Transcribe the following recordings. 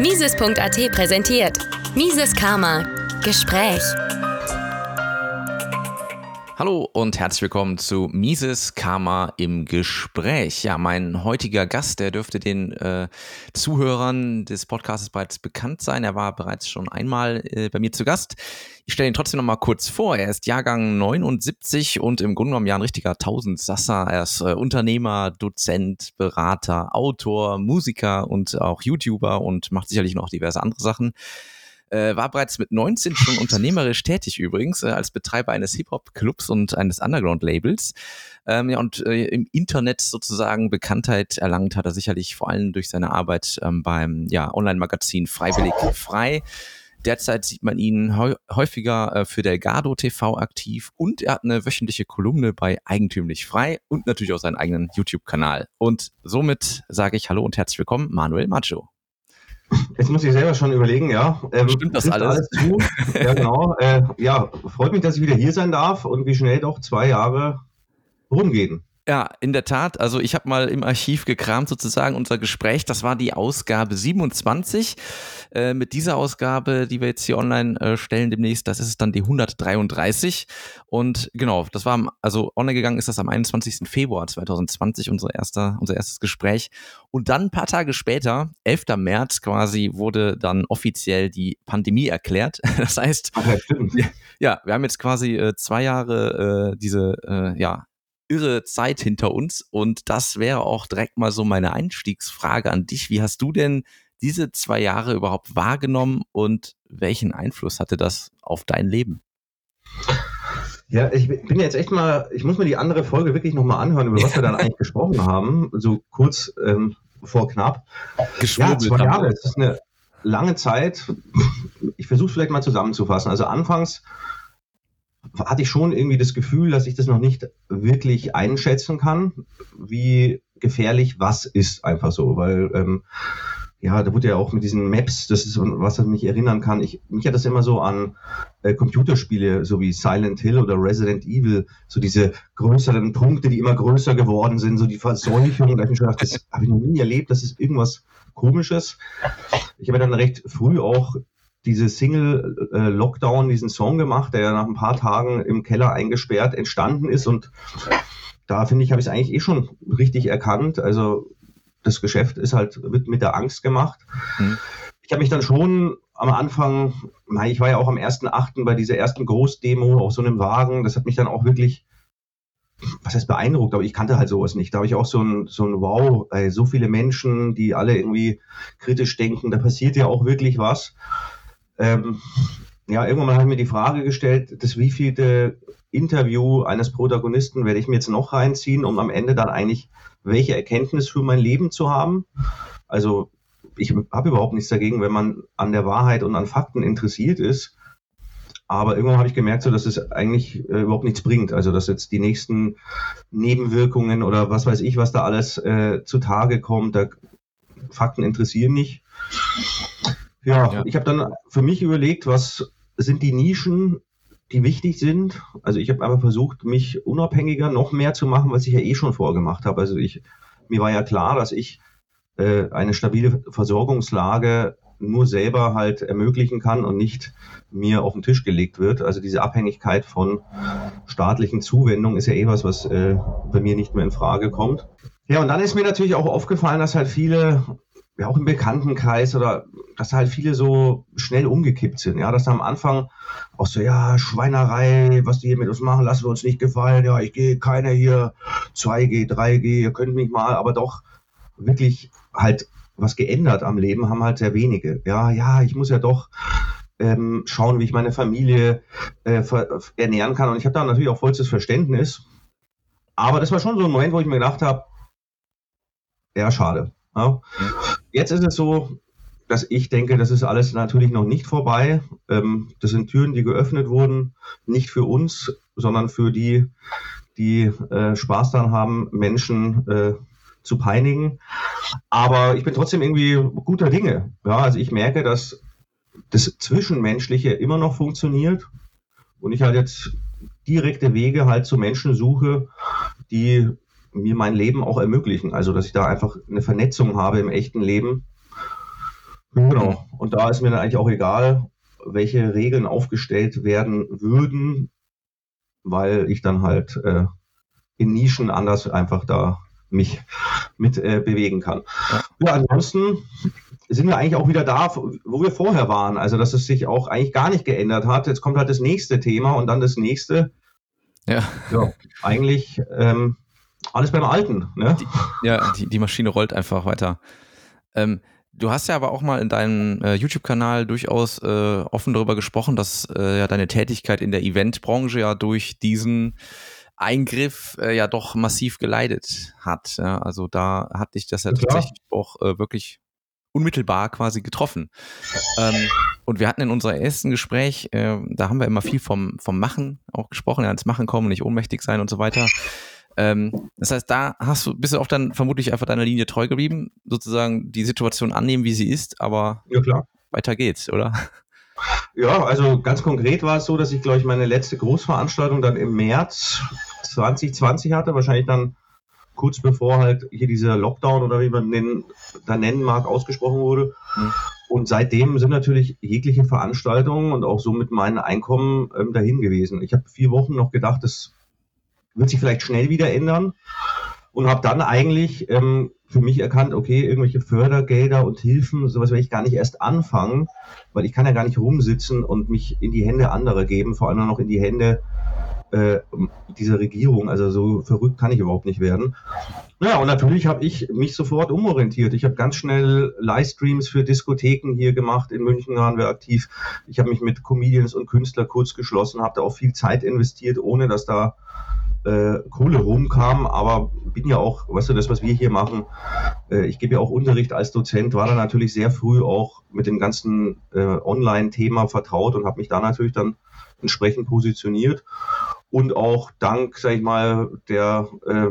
Mises.at präsentiert Mises Karma Gespräch. Hallo und herzlich willkommen zu Mises Karma im Gespräch. Ja, mein heutiger Gast, der dürfte den äh, Zuhörern des Podcasts bereits bekannt sein. Er war bereits schon einmal äh, bei mir zu Gast. Ich stelle ihn trotzdem noch mal kurz vor. Er ist Jahrgang 79 und im Grunde genommen ja ein richtiger Tausendsasser. Er ist äh, Unternehmer, Dozent, Berater, Autor, Musiker und auch YouTuber und macht sicherlich noch diverse andere Sachen. Äh, war bereits mit 19 schon unternehmerisch tätig übrigens, äh, als Betreiber eines Hip-Hop-Clubs und eines Underground-Labels. Ähm, ja, und äh, im Internet sozusagen Bekanntheit erlangt hat er sicherlich vor allem durch seine Arbeit ähm, beim ja, Online-Magazin Freiwillig Frei. Derzeit sieht man ihn häufiger äh, für Delgado TV aktiv und er hat eine wöchentliche Kolumne bei Eigentümlich Frei und natürlich auch seinen eigenen YouTube-Kanal. Und somit sage ich Hallo und herzlich willkommen, Manuel Macho. Jetzt muss ich selber schon überlegen, ja. Ähm, Stimmt das alles? alles zu? ja, genau. Äh, ja, freut mich, dass ich wieder hier sein darf und wie schnell doch zwei Jahre rumgehen. Ja, in der Tat. Also ich habe mal im Archiv gekramt sozusagen unser Gespräch. Das war die Ausgabe 27. Äh, mit dieser Ausgabe, die wir jetzt hier online äh, stellen demnächst, das ist dann die 133. Und genau, das war, also online gegangen ist das am 21. Februar 2020, unser, erster, unser erstes Gespräch. Und dann ein paar Tage später, 11. März quasi, wurde dann offiziell die Pandemie erklärt. Das heißt, ja, wir haben jetzt quasi äh, zwei Jahre äh, diese, äh, ja, irre Zeit hinter uns. Und das wäre auch direkt mal so meine Einstiegsfrage an dich. Wie hast du denn diese zwei Jahre überhaupt wahrgenommen und welchen Einfluss hatte das auf dein Leben? Ja, ich bin jetzt echt mal, ich muss mir die andere Folge wirklich nochmal anhören, über was wir dann eigentlich gesprochen haben, so kurz ähm, vor knapp. Ja, zwei Jahre, das ist eine lange Zeit. Ich versuche es vielleicht mal zusammenzufassen. Also anfangs hatte ich schon irgendwie das Gefühl, dass ich das noch nicht wirklich einschätzen kann, wie gefährlich was ist, einfach so, weil ähm, ja, da wurde ja auch mit diesen Maps, das ist was ich mich erinnern kann. Ich, mich hat das immer so an äh, Computerspiele, so wie Silent Hill oder Resident Evil, so diese größeren Punkte, die immer größer geworden sind, so die Verseuchung. Da habe ich mir gedacht, das habe ich noch nie erlebt, das ist irgendwas Komisches. Ich habe dann recht früh auch diese Single äh, Lockdown, diesen Song gemacht, der ja nach ein paar Tagen im Keller eingesperrt entstanden ist. Und da finde ich, habe ich es eigentlich eh schon richtig erkannt. Also das Geschäft ist halt wird mit der Angst gemacht. Mhm. Ich habe mich dann schon am Anfang, ich war ja auch am 1.8. bei dieser ersten Großdemo auf so einem Wagen, das hat mich dann auch wirklich was heißt beeindruckt, aber ich kannte halt sowas nicht. Da habe ich auch so ein, so ein Wow, ey, so viele Menschen, die alle irgendwie kritisch denken, da passiert ja auch wirklich was. Ähm, ja, irgendwann habe ich mir die Frage gestellt, das wievielte Interview eines Protagonisten werde ich mir jetzt noch reinziehen, um am Ende dann eigentlich welche Erkenntnis für mein Leben zu haben. Also ich habe überhaupt nichts dagegen, wenn man an der Wahrheit und an Fakten interessiert ist. Aber irgendwann habe ich gemerkt, so, dass es eigentlich äh, überhaupt nichts bringt. Also dass jetzt die nächsten Nebenwirkungen oder was weiß ich, was da alles äh, zutage kommt, da, Fakten interessieren nicht. Ja, ja. ich habe dann für mich überlegt, was sind die Nischen, die wichtig sind. Also ich habe einfach versucht, mich unabhängiger noch mehr zu machen, was ich ja eh schon vorgemacht habe. Also ich, mir war ja klar, dass ich äh, eine stabile Versorgungslage nur selber halt ermöglichen kann und nicht mir auf den Tisch gelegt wird. Also diese Abhängigkeit von staatlichen Zuwendungen ist ja eh was, was äh, bei mir nicht mehr in Frage kommt. Ja, und dann ist mir natürlich auch aufgefallen, dass halt viele ja auch im Bekanntenkreis oder dass halt viele so schnell umgekippt sind. Ja, dass am Anfang auch so, ja, Schweinerei, was die hier mit uns machen, lassen wir uns nicht gefallen. Ja, ich gehe keiner hier 2G, 3G, ihr könnt mich mal, aber doch wirklich halt was geändert am Leben haben halt sehr wenige. Ja, ja, ich muss ja doch ähm, schauen, wie ich meine Familie äh, ernähren kann. Und ich habe da natürlich auch vollstes Verständnis. Aber das war schon so ein Moment, wo ich mir gedacht habe, ja, schade. Ja. Jetzt ist es so, dass ich denke, das ist alles natürlich noch nicht vorbei. Ähm, das sind Türen, die geöffnet wurden, nicht für uns, sondern für die, die äh, Spaß daran haben, Menschen äh, zu peinigen. Aber ich bin trotzdem irgendwie guter Dinge. Ja, also ich merke, dass das Zwischenmenschliche immer noch funktioniert und ich halt jetzt direkte Wege halt zu Menschen suche, die mir mein Leben auch ermöglichen. Also, dass ich da einfach eine Vernetzung habe im echten Leben. Genau. Und da ist mir dann eigentlich auch egal, welche Regeln aufgestellt werden würden, weil ich dann halt äh, in Nischen anders einfach da mich mit äh, bewegen kann. Ja. ja, ansonsten sind wir eigentlich auch wieder da, wo wir vorher waren. Also, dass es sich auch eigentlich gar nicht geändert hat. Jetzt kommt halt das nächste Thema und dann das nächste. Ja. Ja, eigentlich ähm, alles beim Alten. Ne? Die, ja, die, die Maschine rollt einfach weiter. Ähm, du hast ja aber auch mal in deinem äh, YouTube-Kanal durchaus äh, offen darüber gesprochen, dass äh, ja deine Tätigkeit in der Eventbranche ja durch diesen Eingriff äh, ja doch massiv geleidet hat. Ja? Also da hat dich das ja, ja tatsächlich auch äh, wirklich unmittelbar quasi getroffen. Ähm, und wir hatten in unserem ersten Gespräch, äh, da haben wir immer viel vom, vom Machen auch gesprochen, ja, ins Machen kommen, nicht ohnmächtig sein und so weiter. Ähm, das heißt, da hast du, bist du auch dann vermutlich einfach deiner Linie treu geblieben, sozusagen die Situation annehmen, wie sie ist, aber ja, weiter geht's, oder? Ja, also ganz konkret war es so, dass ich, glaube ich, meine letzte Großveranstaltung dann im März 2020 hatte, wahrscheinlich dann kurz bevor halt hier dieser Lockdown oder wie man den da nennen mag, ausgesprochen wurde. Mhm. Und seitdem sind natürlich jegliche Veranstaltungen und auch somit mein Einkommen ähm, dahin gewesen. Ich habe vier Wochen noch gedacht, das wird sich vielleicht schnell wieder ändern und habe dann eigentlich ähm, für mich erkannt, okay, irgendwelche Fördergelder und Hilfen, sowas werde ich gar nicht erst anfangen, weil ich kann ja gar nicht rumsitzen und mich in die Hände anderer geben, vor allem noch in die Hände äh, dieser Regierung. Also so verrückt kann ich überhaupt nicht werden. Ja, und natürlich habe ich mich sofort umorientiert. Ich habe ganz schnell Livestreams für Diskotheken hier gemacht. In München waren wir aktiv. Ich habe mich mit Comedians und Künstlern kurz geschlossen, habe da auch viel Zeit investiert, ohne dass da äh, Kohle rumkam, aber bin ja auch, weißt du, das, was wir hier machen, äh, ich gebe ja auch Unterricht als Dozent, war da natürlich sehr früh auch mit dem ganzen äh, Online-Thema vertraut und habe mich da natürlich dann entsprechend positioniert. Und auch dank, sag ich mal, der äh,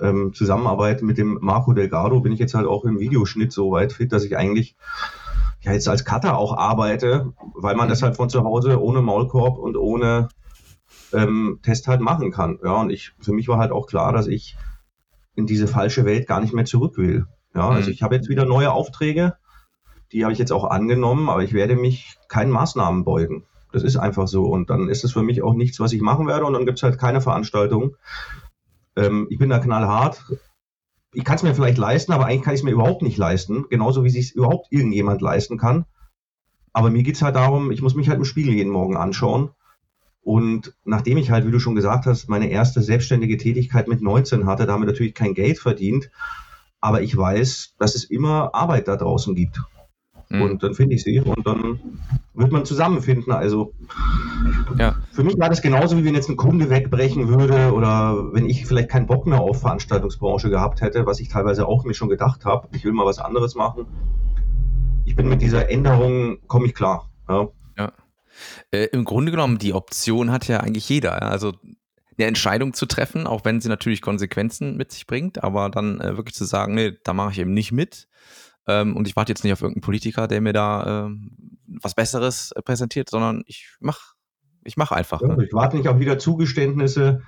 ähm, Zusammenarbeit mit dem Marco Delgado bin ich jetzt halt auch im Videoschnitt so weit fit, dass ich eigentlich ja jetzt als Cutter auch arbeite, weil man das halt von zu Hause ohne Maulkorb und ohne ähm, Test halt machen kann. Ja, und ich, für mich war halt auch klar, dass ich in diese falsche Welt gar nicht mehr zurück will. Ja, also mhm. ich habe jetzt wieder neue Aufträge, die habe ich jetzt auch angenommen, aber ich werde mich keinen Maßnahmen beugen. Das ist einfach so. Und dann ist es für mich auch nichts, was ich machen werde. Und dann gibt es halt keine Veranstaltung. Ähm, ich bin da knallhart. Ich kann es mir vielleicht leisten, aber eigentlich kann ich es mir überhaupt nicht leisten. Genauso wie sich es überhaupt irgendjemand leisten kann. Aber mir geht es halt darum, ich muss mich halt im Spiegel jeden Morgen anschauen und nachdem ich halt, wie du schon gesagt hast, meine erste selbstständige Tätigkeit mit 19 hatte, damit natürlich kein Geld verdient, aber ich weiß, dass es immer Arbeit da draußen gibt. Mhm. Und dann finde ich sie und dann wird man zusammenfinden. Also ja. für mich war das genauso, wie wenn jetzt ein Kunde wegbrechen würde oder wenn ich vielleicht keinen Bock mehr auf Veranstaltungsbranche gehabt hätte, was ich teilweise auch mir schon gedacht habe. Ich will mal was anderes machen. Ich bin mit dieser Änderung, komme ich klar. Ja. Äh, Im Grunde genommen, die Option hat ja eigentlich jeder. Also eine Entscheidung zu treffen, auch wenn sie natürlich Konsequenzen mit sich bringt, aber dann äh, wirklich zu sagen, nee, da mache ich eben nicht mit. Ähm, und ich warte jetzt nicht auf irgendeinen Politiker, der mir da äh, was Besseres äh, präsentiert, sondern ich mache ich mache einfach. Ne? Ich warte nicht auf wieder Zugeständnisse.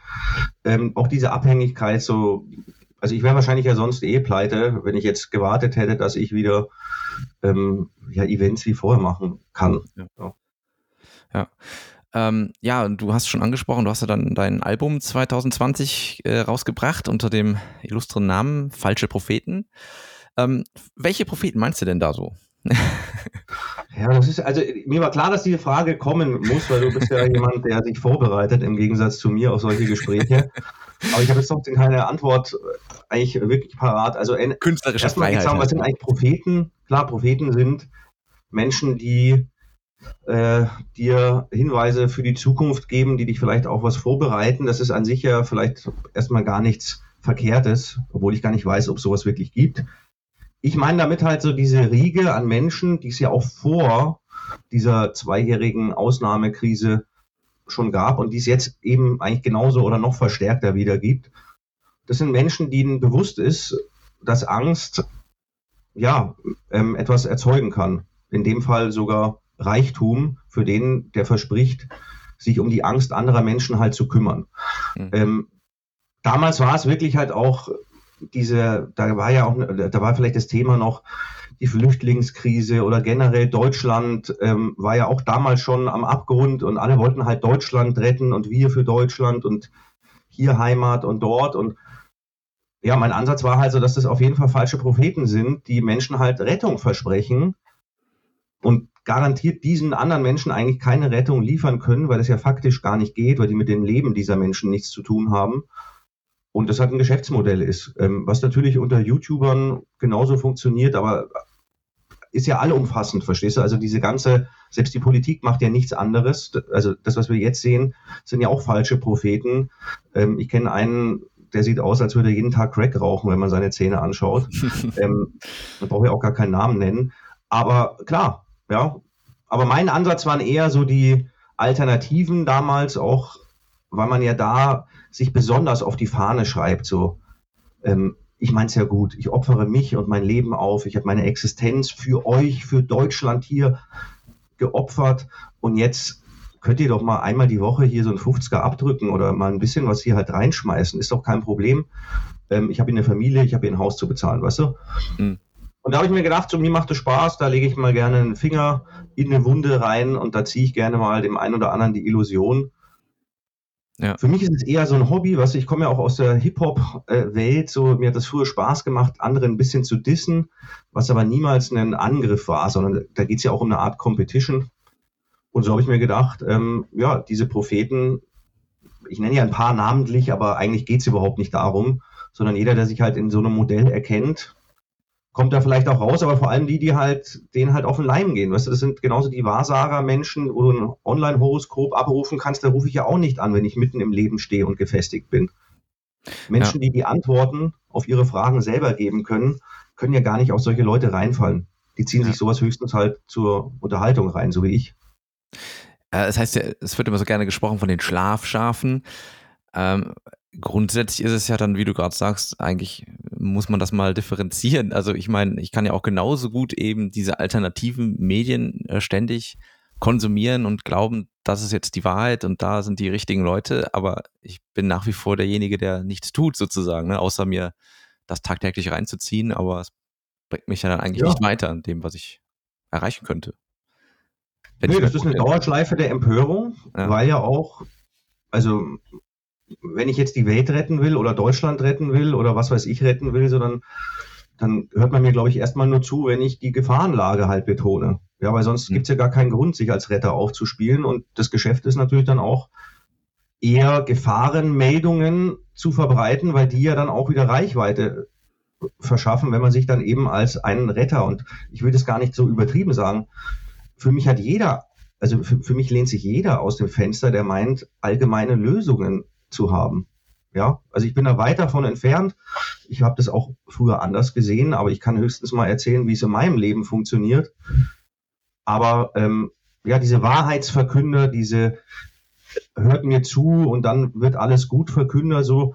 Ähm, auch diese Abhängigkeit, so, also ich wäre wahrscheinlich ja sonst eh pleite, wenn ich jetzt gewartet hätte, dass ich wieder ähm, ja, Events wie vorher machen kann. Ja. Ja. Ähm, ja, und du hast schon angesprochen, du hast ja dann dein Album 2020 äh, rausgebracht unter dem illustren Namen Falsche Propheten. Ähm, welche Propheten meinst du denn da so? ja, das ist, also mir war klar, dass diese Frage kommen muss, weil du bist ja jemand, der sich vorbereitet, im Gegensatz zu mir auf solche Gespräche. Aber ich habe jetzt trotzdem keine Antwort äh, eigentlich wirklich parat. Also künstlerische Freiheit. Sagen, was sind eigentlich Propheten? Klar, Propheten sind Menschen, die äh, dir Hinweise für die Zukunft geben, die dich vielleicht auch was vorbereiten. Das ist an sich ja vielleicht erstmal gar nichts Verkehrtes, obwohl ich gar nicht weiß, ob sowas wirklich gibt. Ich meine damit halt so diese Riege an Menschen, die es ja auch vor dieser zweijährigen Ausnahmekrise schon gab und die es jetzt eben eigentlich genauso oder noch verstärkter wieder gibt. Das sind Menschen, denen bewusst ist, dass Angst ja ähm, etwas erzeugen kann. In dem Fall sogar Reichtum für den, der verspricht, sich um die Angst anderer Menschen halt zu kümmern. Mhm. Ähm, damals war es wirklich halt auch diese, da war ja auch, da war vielleicht das Thema noch die Flüchtlingskrise oder generell Deutschland ähm, war ja auch damals schon am Abgrund und alle wollten halt Deutschland retten und wir für Deutschland und hier Heimat und dort und ja, mein Ansatz war halt so, dass das auf jeden Fall falsche Propheten sind, die Menschen halt Rettung versprechen und garantiert diesen anderen Menschen eigentlich keine Rettung liefern können, weil das ja faktisch gar nicht geht, weil die mit dem Leben dieser Menschen nichts zu tun haben. Und das halt ein Geschäftsmodell ist, ähm, was natürlich unter YouTubern genauso funktioniert, aber ist ja allumfassend, verstehst du? Also diese ganze, selbst die Politik macht ja nichts anderes. Also das, was wir jetzt sehen, sind ja auch falsche Propheten. Ähm, ich kenne einen, der sieht aus, als würde er jeden Tag Crack rauchen, wenn man seine Zähne anschaut. ähm, da brauche ich auch gar keinen Namen nennen. Aber klar, ja. Aber mein Ansatz waren eher so die Alternativen damals auch, weil man ja da sich besonders auf die Fahne schreibt, so, ähm, ich meine es ja gut, ich opfere mich und mein Leben auf, ich habe meine Existenz für euch, für Deutschland hier geopfert und jetzt könnt ihr doch mal einmal die Woche hier so ein 50er abdrücken oder mal ein bisschen was hier halt reinschmeißen, ist doch kein Problem. Ähm, ich habe eine Familie, ich habe hier ein Haus zu bezahlen, weißt du? Mhm. Und da habe ich mir gedacht, so mir macht es Spaß, da lege ich mal gerne einen Finger in eine Wunde rein und da ziehe ich gerne mal dem einen oder anderen die Illusion, ja. Für mich ist es eher so ein Hobby, was ich komme ja auch aus der Hip-Hop-Welt, so mir hat das früher Spaß gemacht, andere ein bisschen zu dissen, was aber niemals ein Angriff war, sondern da geht es ja auch um eine Art Competition. Und so habe ich mir gedacht, ähm, ja, diese Propheten, ich nenne ja ein paar namentlich, aber eigentlich geht es überhaupt nicht darum, sondern jeder, der sich halt in so einem Modell erkennt, kommt da vielleicht auch raus, aber vor allem die, die halt, denen halt auf den Leim gehen. Weißt du, das sind genauso die Wahrsager-Menschen, wo du ein Online-Horoskop abrufen kannst, da rufe ich ja auch nicht an, wenn ich mitten im Leben stehe und gefestigt bin. Menschen, ja. die die Antworten auf ihre Fragen selber geben können, können ja gar nicht auf solche Leute reinfallen. Die ziehen ja. sich sowas höchstens halt zur Unterhaltung rein, so wie ich. Das heißt ja, es wird immer so gerne gesprochen von den Schlafschafen. Ähm, grundsätzlich ist es ja dann, wie du gerade sagst, eigentlich muss man das mal differenzieren. Also ich meine, ich kann ja auch genauso gut eben diese alternativen Medien äh, ständig konsumieren und glauben, das ist jetzt die Wahrheit und da sind die richtigen Leute, aber ich bin nach wie vor derjenige, der nichts tut sozusagen, ne? außer mir das tagtäglich reinzuziehen, aber es bringt mich ja dann eigentlich ja. nicht weiter an dem, was ich erreichen könnte. Wenn nee, das ist eine Dauerschleife der Empörung, ja. weil ja auch, also wenn ich jetzt die Welt retten will oder Deutschland retten will oder was weiß ich retten will, sondern dann hört man mir, glaube ich, erstmal nur zu, wenn ich die Gefahrenlage halt betone. Ja, weil sonst mhm. gibt es ja gar keinen Grund, sich als Retter aufzuspielen. Und das Geschäft ist natürlich dann auch eher Gefahrenmeldungen zu verbreiten, weil die ja dann auch wieder Reichweite verschaffen, wenn man sich dann eben als einen Retter, und ich will das gar nicht so übertrieben sagen, für mich hat jeder, also für, für mich lehnt sich jeder aus dem Fenster, der meint, allgemeine Lösungen zu haben. Ja, also ich bin da weit davon entfernt. Ich habe das auch früher anders gesehen, aber ich kann höchstens mal erzählen, wie es in meinem Leben funktioniert. Aber ähm, ja, diese Wahrheitsverkünder, diese hört mir zu und dann wird alles gut Verkünder, so,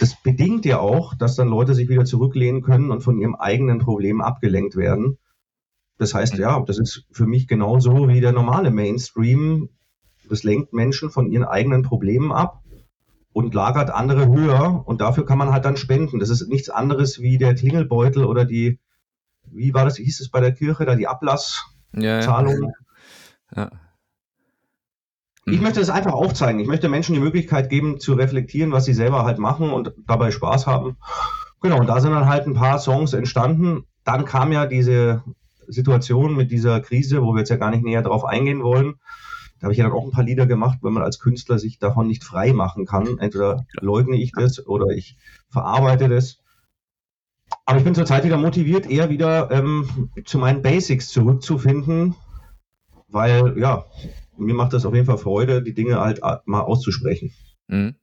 das bedingt ja auch, dass dann Leute sich wieder zurücklehnen können und von ihrem eigenen Problem abgelenkt werden. Das heißt, ja, das ist für mich genauso wie der normale Mainstream. Das lenkt Menschen von ihren eigenen Problemen ab und lagert andere höher und dafür kann man halt dann spenden. Das ist nichts anderes wie der Klingelbeutel oder die, wie war das, hieß es bei der Kirche, da die Ablasszahlung. Ja, ja. Ich möchte das einfach aufzeigen. Ich möchte Menschen die Möglichkeit geben, zu reflektieren, was sie selber halt machen und dabei Spaß haben. Genau, und da sind dann halt ein paar Songs entstanden. Dann kam ja diese Situation mit dieser Krise, wo wir jetzt ja gar nicht näher drauf eingehen wollen. Da habe ich ja dann auch ein paar Lieder gemacht, wenn man als Künstler sich davon nicht frei machen kann. Entweder leugne ich das oder ich verarbeite das. Aber ich bin zurzeit wieder motiviert, eher wieder ähm, zu meinen Basics zurückzufinden, weil ja, mir macht das auf jeden Fall Freude, die Dinge halt mal auszusprechen. Mhm.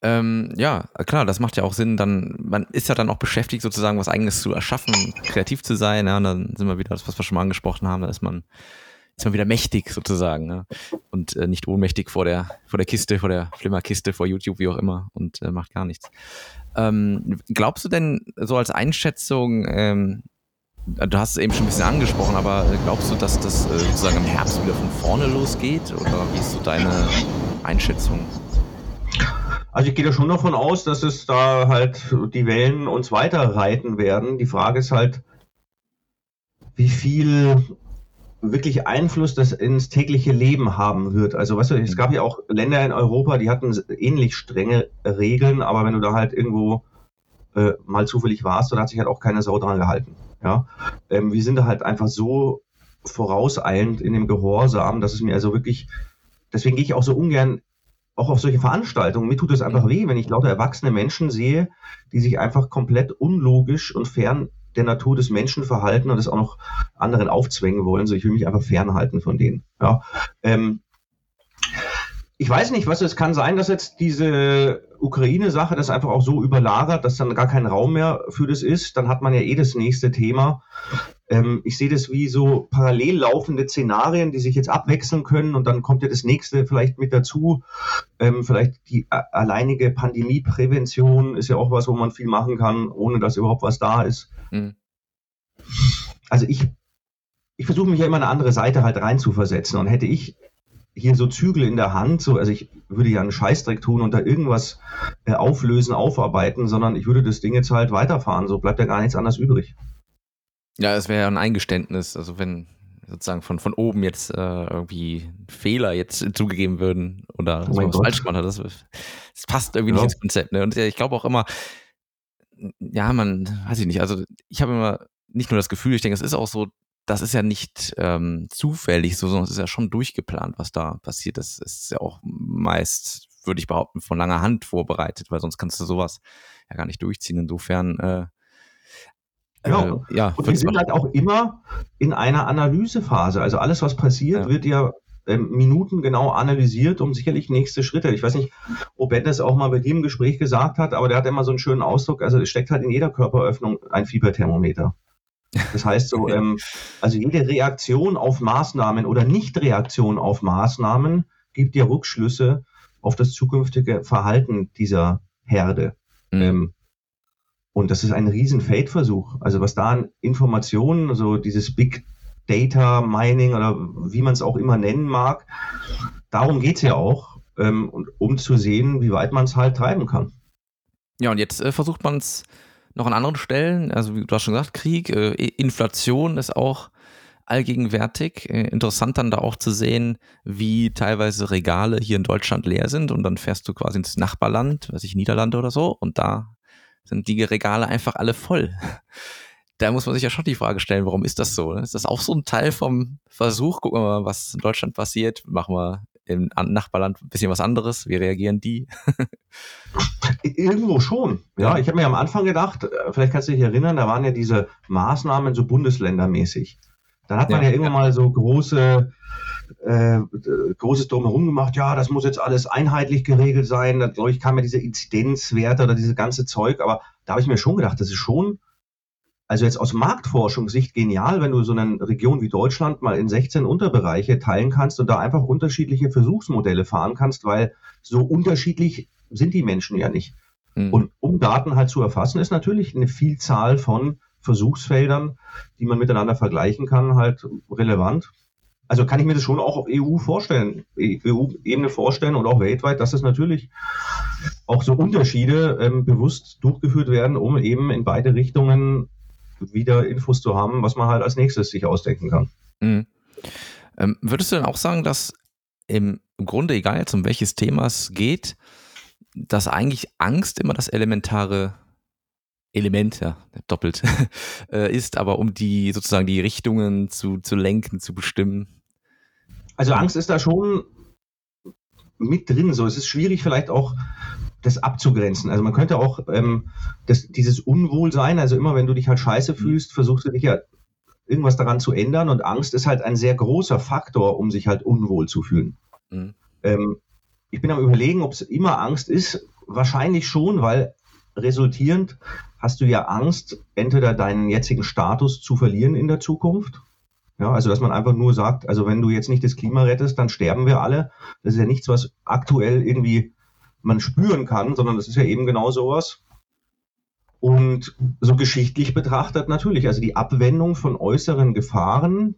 Ähm, ja, klar, das macht ja auch Sinn. Dann, man ist ja dann auch beschäftigt, sozusagen was Eigenes zu erschaffen, kreativ zu sein. Ja, dann sind wir wieder das, was wir schon mal angesprochen haben. Da ist man ist man wieder mächtig sozusagen ne? und äh, nicht ohnmächtig vor der, vor der Kiste, vor der Flimmerkiste, vor YouTube, wie auch immer und äh, macht gar nichts. Ähm, glaubst du denn so als Einschätzung, ähm, du hast es eben schon ein bisschen angesprochen, aber glaubst du, dass das äh, sozusagen im Herbst wieder von vorne losgeht oder wie ist so deine Einschätzung? Also ich gehe da schon davon aus, dass es da halt die Wellen uns weiter reiten werden. Die Frage ist halt, wie viel wirklich Einfluss das ins tägliche Leben haben wird. Also weißt du, es gab ja auch Länder in Europa, die hatten ähnlich strenge Regeln, aber wenn du da halt irgendwo äh, mal zufällig warst, dann hat sich halt auch keine Sau dran gehalten. Ja, ähm, wir sind da halt einfach so vorauseilend in dem Gehorsam, dass es mir also wirklich, deswegen gehe ich auch so ungern auch auf solche Veranstaltungen. Mir tut es einfach weh, wenn ich lauter erwachsene Menschen sehe, die sich einfach komplett unlogisch und fern der Natur des Menschen verhalten und es auch noch anderen aufzwängen wollen. So, ich will mich einfach fernhalten von denen. Ja. Ähm, ich weiß nicht, was es kann sein, dass jetzt diese Ukraine-Sache das einfach auch so überlagert, dass dann gar kein Raum mehr für das ist. Dann hat man ja eh das nächste Thema. Ähm, ich sehe das wie so parallel laufende Szenarien, die sich jetzt abwechseln können und dann kommt ja das nächste vielleicht mit dazu. Ähm, vielleicht die alleinige Pandemieprävention ist ja auch was, wo man viel machen kann, ohne dass überhaupt was da ist. Mhm. Also ich, ich versuche mich ja immer eine andere Seite halt reinzuversetzen und hätte ich hier so Zügel in der Hand, so, also ich würde ja einen Scheißdreck tun und da irgendwas äh, auflösen, aufarbeiten, sondern ich würde das Ding jetzt halt weiterfahren, so bleibt ja gar nichts anderes übrig. Ja, es wäre ja ein Eingeständnis, also wenn sozusagen von, von oben jetzt äh, irgendwie Fehler jetzt zugegeben würden oder oh was falsch gemacht hat, das, das passt irgendwie ja. nicht ins Konzept. Ne? Und ich glaube auch immer, ja, man, weiß ich nicht, also ich habe immer nicht nur das Gefühl, ich denke, es ist auch so, das ist ja nicht ähm, zufällig so, sondern es ist ja schon durchgeplant, was da passiert. Das ist ja auch meist, würde ich behaupten, von langer Hand vorbereitet, weil sonst kannst du sowas ja gar nicht durchziehen. Insofern, äh, ja, äh, ja und wir sind halt auch immer in einer Analysephase. Also alles, was passiert, ja. wird ja Minuten genau analysiert, um sicherlich nächste Schritte. Ich weiß nicht, ob Ben das auch mal bei dir im Gespräch gesagt hat, aber der hat immer so einen schönen Ausdruck. Also es steckt halt in jeder Körperöffnung ein Fieberthermometer. Das heißt so, ähm, also jede Reaktion auf Maßnahmen oder Nichtreaktion auf Maßnahmen gibt dir Rückschlüsse auf das zukünftige Verhalten dieser Herde. Mhm. Ähm, und das ist ein riesen Feldversuch. Also was da an Informationen, also dieses Big Data Mining oder wie man es auch immer nennen mag, darum geht es ja auch, ähm, um zu sehen, wie weit man es halt treiben kann. Ja, und jetzt äh, versucht man es noch an anderen Stellen, also wie du hast schon gesagt, Krieg, äh, Inflation ist auch allgegenwärtig. Äh, interessant dann da auch zu sehen, wie teilweise Regale hier in Deutschland leer sind und dann fährst du quasi ins Nachbarland, weiß ich, Niederlande oder so, und da sind die Regale einfach alle voll. Da muss man sich ja schon die Frage stellen, warum ist das so? Ist das auch so ein Teil vom Versuch? Gucken wir mal, was in Deutschland passiert. Machen wir im Nachbarland ein bisschen was anderes? Wie reagieren die? Irgendwo schon. Ja, ich habe mir am Anfang gedacht, äh, vielleicht kannst du dich erinnern, da waren ja diese Maßnahmen so bundesländermäßig. Dann hat man ja, ja irgendwann ja. mal so große, äh, großes Drumherum gemacht, ja, das muss jetzt alles einheitlich geregelt sein. Da, glaube ich, kam ja diese Inzidenzwerte oder diese ganze Zeug, aber da habe ich mir schon gedacht, das ist schon also jetzt aus Marktforschungssicht genial, wenn du so eine Region wie Deutschland mal in 16 Unterbereiche teilen kannst und da einfach unterschiedliche Versuchsmodelle fahren kannst, weil so unterschiedlich sind die Menschen ja nicht. Mhm. Und um Daten halt zu erfassen, ist natürlich eine Vielzahl von Versuchsfeldern, die man miteinander vergleichen kann, halt relevant. Also kann ich mir das schon auch auf EU vorstellen, EU-Ebene vorstellen und auch weltweit, dass es natürlich auch so Unterschiede ähm, bewusst durchgeführt werden, um eben in beide Richtungen wieder Infos zu haben, was man halt als nächstes sich ausdenken kann. Mhm. Ähm, würdest du denn auch sagen, dass im Grunde, egal jetzt um welches Thema es geht, dass eigentlich Angst immer das elementare Element, ja, doppelt, äh, ist, aber um die sozusagen die Richtungen zu, zu lenken, zu bestimmen? Also Angst ist da schon mit drin. So, es ist schwierig vielleicht auch das abzugrenzen. Also man könnte auch ähm, das, dieses Unwohlsein, also immer wenn du dich halt scheiße mhm. fühlst, versuchst du dich ja irgendwas daran zu ändern und Angst ist halt ein sehr großer Faktor, um sich halt unwohl zu fühlen. Mhm. Ähm, ich bin am überlegen, ob es immer Angst ist. Wahrscheinlich schon, weil resultierend hast du ja Angst, entweder deinen jetzigen Status zu verlieren in der Zukunft. Ja, also dass man einfach nur sagt, also wenn du jetzt nicht das Klima rettest, dann sterben wir alle. Das ist ja nichts, was aktuell irgendwie man spüren kann, sondern das ist ja eben genau sowas. Und so geschichtlich betrachtet natürlich, also die Abwendung von äußeren Gefahren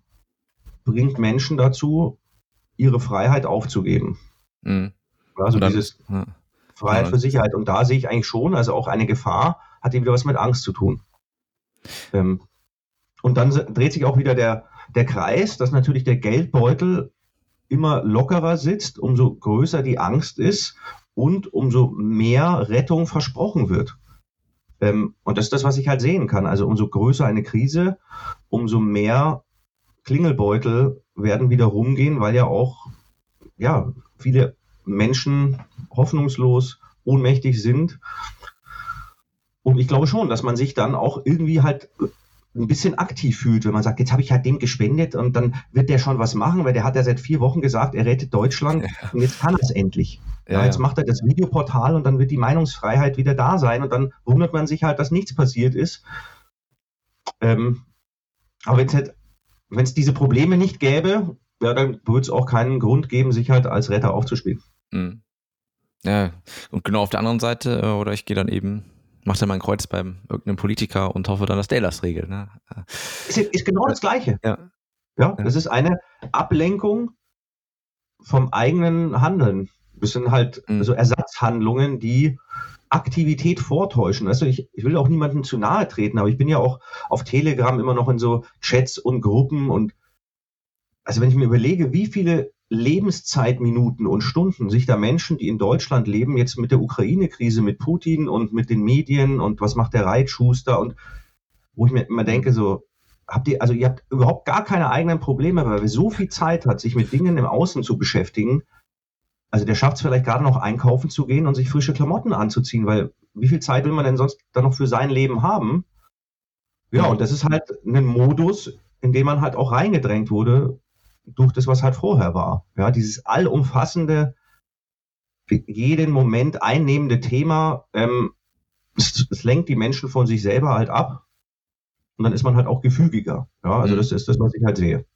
bringt Menschen dazu, ihre Freiheit aufzugeben. Mhm. Also dann, dieses ja. Freiheit für Sicherheit. Und da sehe ich eigentlich schon, also auch eine Gefahr hat eben wieder was mit Angst zu tun. Ähm, und dann dreht sich auch wieder der, der Kreis, dass natürlich der Geldbeutel immer lockerer sitzt, umso größer die Angst ist und umso mehr Rettung versprochen wird. Ähm, und das ist das, was ich halt sehen kann. Also umso größer eine Krise, umso mehr Klingelbeutel werden wieder rumgehen, weil ja auch ja, viele Menschen hoffnungslos, ohnmächtig sind. Und ich glaube schon, dass man sich dann auch irgendwie halt ein bisschen aktiv fühlt, wenn man sagt, jetzt habe ich halt dem gespendet und dann wird der schon was machen, weil der hat ja seit vier Wochen gesagt, er rettet Deutschland ja. und jetzt kann er es endlich. Ja, ja, jetzt macht er das Videoportal und dann wird die Meinungsfreiheit wieder da sein und dann wundert man sich halt, dass nichts passiert ist. Ähm, aber wenn es halt, diese Probleme nicht gäbe, ja, dann würde es auch keinen Grund geben, sich halt als Retter aufzuspielen. Mhm. Ja, und genau auf der anderen Seite, äh, oder ich gehe dann eben macht er mal ein Kreuz beim irgendeinem Politiker und hoffe dann, dass der das regelt. Ne? Ist, ist genau das Gleiche. Ja. ja. Das ist eine Ablenkung vom eigenen Handeln. Das sind halt mhm. so Ersatzhandlungen, die Aktivität vortäuschen. Also ich, ich will auch niemandem zu nahe treten, aber ich bin ja auch auf Telegram immer noch in so Chats und Gruppen und also wenn ich mir überlege, wie viele Lebenszeitminuten und Stunden sich da Menschen, die in Deutschland leben, jetzt mit der Ukraine-Krise, mit Putin und mit den Medien und was macht der Reitschuster und wo ich mir immer denke, so, habt ihr, also ihr habt überhaupt gar keine eigenen Probleme, weil wer so viel Zeit hat, sich mit Dingen im Außen zu beschäftigen, also der schafft es vielleicht gerade noch einkaufen zu gehen und sich frische Klamotten anzuziehen, weil wie viel Zeit will man denn sonst dann noch für sein Leben haben? Ja, und das ist halt ein Modus, in dem man halt auch reingedrängt wurde, durch das, was halt vorher war. Ja, dieses allumfassende, jeden Moment einnehmende Thema, ähm, es, es, lenkt die Menschen von sich selber halt ab. Und dann ist man halt auch gefügiger. Ja, also mhm. das ist das, was ich halt sehe.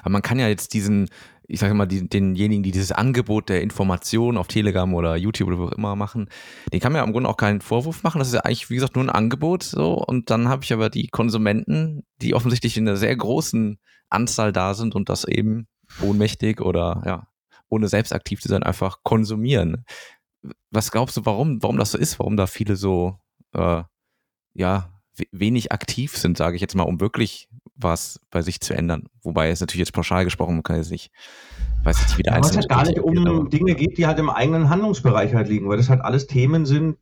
Aber man kann ja jetzt diesen, ich sage mal, die, denjenigen, die dieses Angebot der Information auf Telegram oder YouTube oder wo auch immer machen, den kann man ja im Grunde auch keinen Vorwurf machen. Das ist ja eigentlich, wie gesagt, nur ein Angebot so. Und dann habe ich aber die Konsumenten, die offensichtlich in einer sehr großen Anzahl da sind und das eben ohnmächtig oder ja, ohne selbst aktiv zu sein, einfach konsumieren. Was glaubst du, warum, warum das so ist, warum da viele so äh, ja, wenig aktiv sind, sage ich jetzt mal, um wirklich was bei sich zu ändern. Wobei es natürlich jetzt pauschal gesprochen, man kann jetzt nicht, weiß nicht, wie der ja, einzelne. Es halt gar nicht um Dinge geht, die halt im eigenen Handlungsbereich halt liegen, weil das halt alles Themen sind,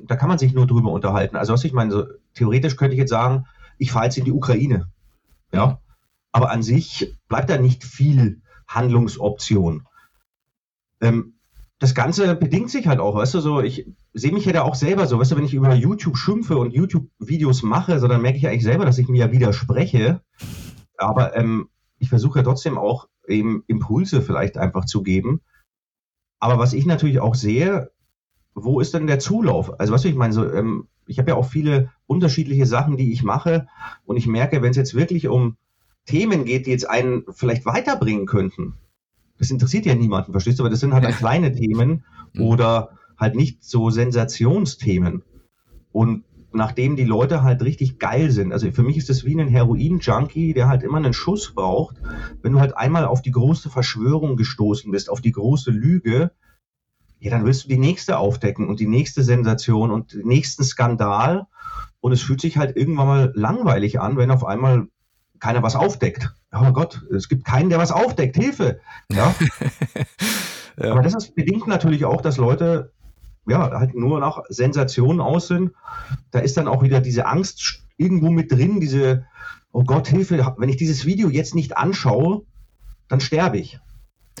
da kann man sich nur drüber unterhalten. Also was ich meine, so theoretisch könnte ich jetzt sagen, ich fahre jetzt in die Ukraine. Ja. Aber an sich bleibt da nicht viel Handlungsoption. Ähm, das Ganze bedingt sich halt auch, weißt du, so, ich sehe mich ja da auch selber so, weißt du, wenn ich über YouTube schimpfe und YouTube-Videos mache, so, dann merke ich ja eigentlich selber, dass ich mir ja widerspreche. Aber ähm, ich versuche ja trotzdem auch eben Impulse vielleicht einfach zu geben. Aber was ich natürlich auch sehe, wo ist denn der Zulauf? Also, was ich meine, so, ähm, ich habe ja auch viele unterschiedliche Sachen, die ich mache. Und ich merke, wenn es jetzt wirklich um Themen geht, die jetzt einen vielleicht weiterbringen könnten, das interessiert ja niemanden, verstehst du? Aber das sind halt ja. kleine Themen mhm. oder halt nicht so Sensationsthemen. Und nachdem die Leute halt richtig geil sind, also für mich ist das wie ein Heroin-Junkie, der halt immer einen Schuss braucht. Wenn du halt einmal auf die große Verschwörung gestoßen bist, auf die große Lüge, ja, dann willst du die nächste aufdecken und die nächste Sensation und den nächsten Skandal. Und es fühlt sich halt irgendwann mal langweilig an, wenn auf einmal keiner was aufdeckt. Oh Gott, es gibt keinen, der was aufdeckt. Hilfe! Ja. ja. Aber das ist bedingt natürlich auch, dass Leute ja halt nur nach Sensationen aus sind. Da ist dann auch wieder diese Angst irgendwo mit drin, diese, oh Gott, Hilfe, wenn ich dieses Video jetzt nicht anschaue, dann sterbe ich.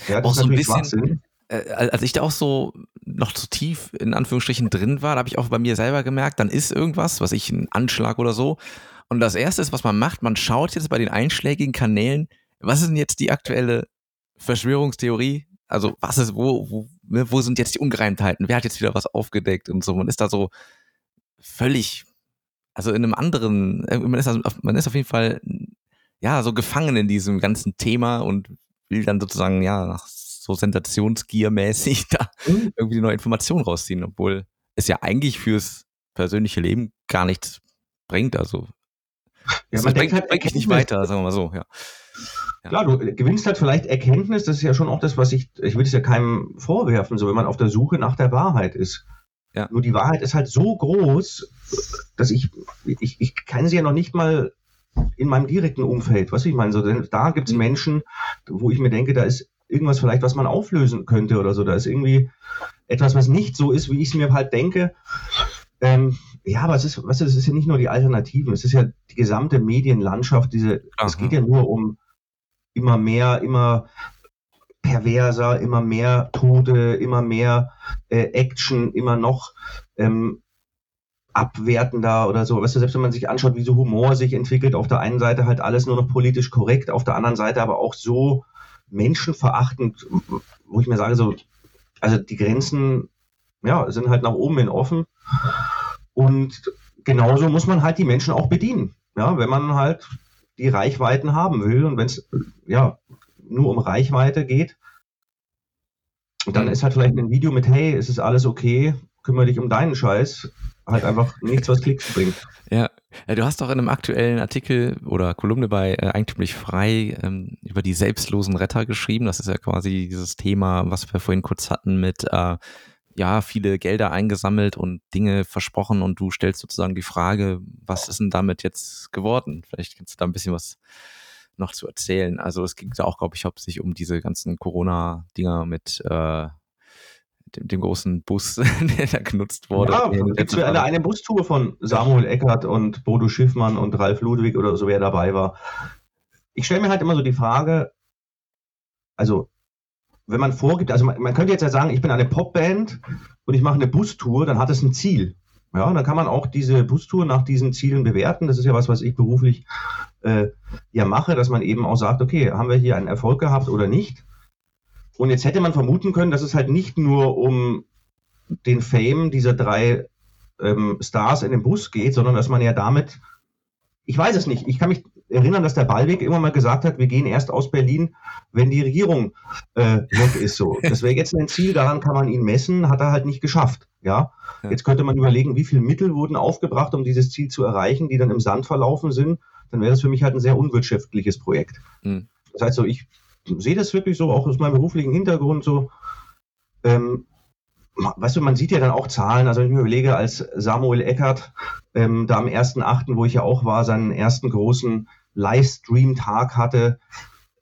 Ja, das auch ist so ein bisschen, äh, als ich da auch so noch zu tief in Anführungsstrichen drin war, da habe ich auch bei mir selber gemerkt, dann ist irgendwas, was ich, ein Anschlag oder so, und das erste ist, was man macht, man schaut jetzt bei den einschlägigen Kanälen, was ist denn jetzt die aktuelle Verschwörungstheorie? Also, was ist, wo, wo, ne, wo sind jetzt die Ungereimtheiten? Wer hat jetzt wieder was aufgedeckt und so? Man ist da so völlig, also in einem anderen, äh, man ist, also, man ist auf jeden Fall, ja, so gefangen in diesem ganzen Thema und will dann sozusagen, ja, nach so sensationsgiermäßig da mhm. irgendwie neue Informationen rausziehen, obwohl es ja eigentlich fürs persönliche Leben gar nichts bringt. Also ja, man denkt halt eigentlich nicht weiter, sagen wir mal so, ja. ja. Klar, du gewinnst halt vielleicht Erkenntnis, das ist ja schon auch das, was ich, ich würde es ja keinem vorwerfen, so wenn man auf der Suche nach der Wahrheit ist. Ja. Nur die Wahrheit ist halt so groß, dass ich, ich, ich kann sie ja noch nicht mal in meinem direkten Umfeld, was ich meine, so, denn da gibt es mhm. Menschen, wo ich mir denke, da ist irgendwas vielleicht, was man auflösen könnte oder so. Da ist irgendwie etwas, was nicht so ist, wie ich es mir halt denke. Ähm, ja, aber es ist, weißt du, es ist ja nicht nur die Alternativen, es ist ja die gesamte Medienlandschaft, diese, Aha. es geht ja nur um immer mehr, immer perverser, immer mehr Tode, immer mehr äh, Action, immer noch ähm, abwertender oder so. Weißt du, selbst wenn man sich anschaut, wie so Humor sich entwickelt, auf der einen Seite halt alles nur noch politisch korrekt, auf der anderen Seite aber auch so menschenverachtend, wo ich mir sage, so, also die Grenzen, ja, sind halt nach oben hin offen. Und genauso muss man halt die Menschen auch bedienen. Ja, wenn man halt die Reichweiten haben will und wenn es ja nur um Reichweite geht, dann ist halt vielleicht ein Video mit, hey, es ist alles okay, kümmere dich um deinen Scheiß, halt einfach nichts, was Klicks bringt. Ja, du hast doch in einem aktuellen Artikel oder Kolumne bei äh, Eigentümlich Frei ähm, über die selbstlosen Retter geschrieben. Das ist ja quasi dieses Thema, was wir vorhin kurz hatten mit äh, ja, viele Gelder eingesammelt und Dinge versprochen und du stellst sozusagen die Frage, was ist denn damit jetzt geworden? Vielleicht kannst du da ein bisschen was noch zu erzählen. Also es ging da auch, glaube ich, hauptsächlich um diese ganzen Corona-Dinger mit äh, dem, dem, großen Bus, der da genutzt wurde. Ja, gibt es eine, eine Bustour von Samuel Eckert und Bodo Schiffmann und Ralf Ludwig oder so, wer dabei war. Ich stelle mir halt immer so die Frage, also wenn man vorgibt, also man, man könnte jetzt ja sagen, ich bin eine Popband und ich mache eine Bustour, dann hat es ein Ziel. Ja, dann kann man auch diese Bustour nach diesen Zielen bewerten. Das ist ja was, was ich beruflich äh, ja mache, dass man eben auch sagt, okay, haben wir hier einen Erfolg gehabt oder nicht? Und jetzt hätte man vermuten können, dass es halt nicht nur um den Fame dieser drei ähm, Stars in dem Bus geht, sondern dass man ja damit, ich weiß es nicht, ich kann mich erinnern, dass der Ballweg immer mal gesagt hat, wir gehen erst aus Berlin, wenn die Regierung äh, weg ist. So, das wäre jetzt ein Ziel, daran kann man ihn messen, hat er halt nicht geschafft. Ja? jetzt könnte man überlegen, wie viele Mittel wurden aufgebracht, um dieses Ziel zu erreichen, die dann im Sand verlaufen sind. Dann wäre das für mich halt ein sehr unwirtschaftliches Projekt. Mhm. Das heißt so, ich sehe das wirklich so, auch aus meinem beruflichen Hintergrund so. Ähm, weißt du, man sieht ja dann auch Zahlen. Also wenn ich mir überlege, als Samuel Eckert ähm, da am 1.8., wo ich ja auch war, seinen ersten großen Livestream-Tag hatte,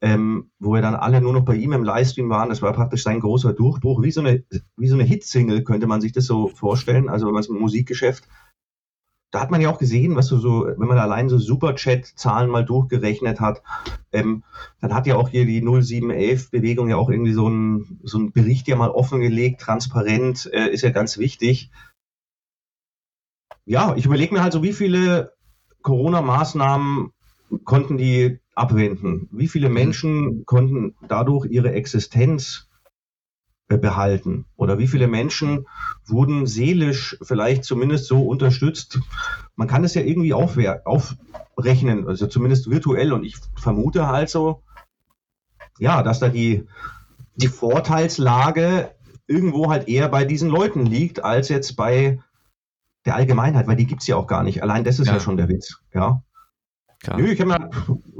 ähm, wo wir dann alle nur noch bei ihm im Livestream waren. Das war praktisch sein großer Durchbruch, wie so eine, wie so eine Hitsingle, könnte man sich das so vorstellen. Also wenn man es im Musikgeschäft da hat man ja auch gesehen, was du so, wenn man allein so Superchat-Zahlen mal durchgerechnet hat, ähm, dann hat ja auch hier die 0711-Bewegung ja auch irgendwie so ein, so ein Bericht ja mal offengelegt, transparent, äh, ist ja ganz wichtig. Ja, ich überlege mir halt so, wie viele Corona-Maßnahmen konnten die abwenden? Wie viele Menschen konnten dadurch ihre Existenz behalten? Oder wie viele Menschen wurden seelisch vielleicht zumindest so unterstützt? Man kann es ja irgendwie aufrechnen, also zumindest virtuell. Und ich vermute halt so, ja, dass da die, die Vorteilslage irgendwo halt eher bei diesen Leuten liegt, als jetzt bei der Allgemeinheit, weil die gibt es ja auch gar nicht. Allein das ist ja, ja schon der Witz, ja. Klar. Nö, ich habe mir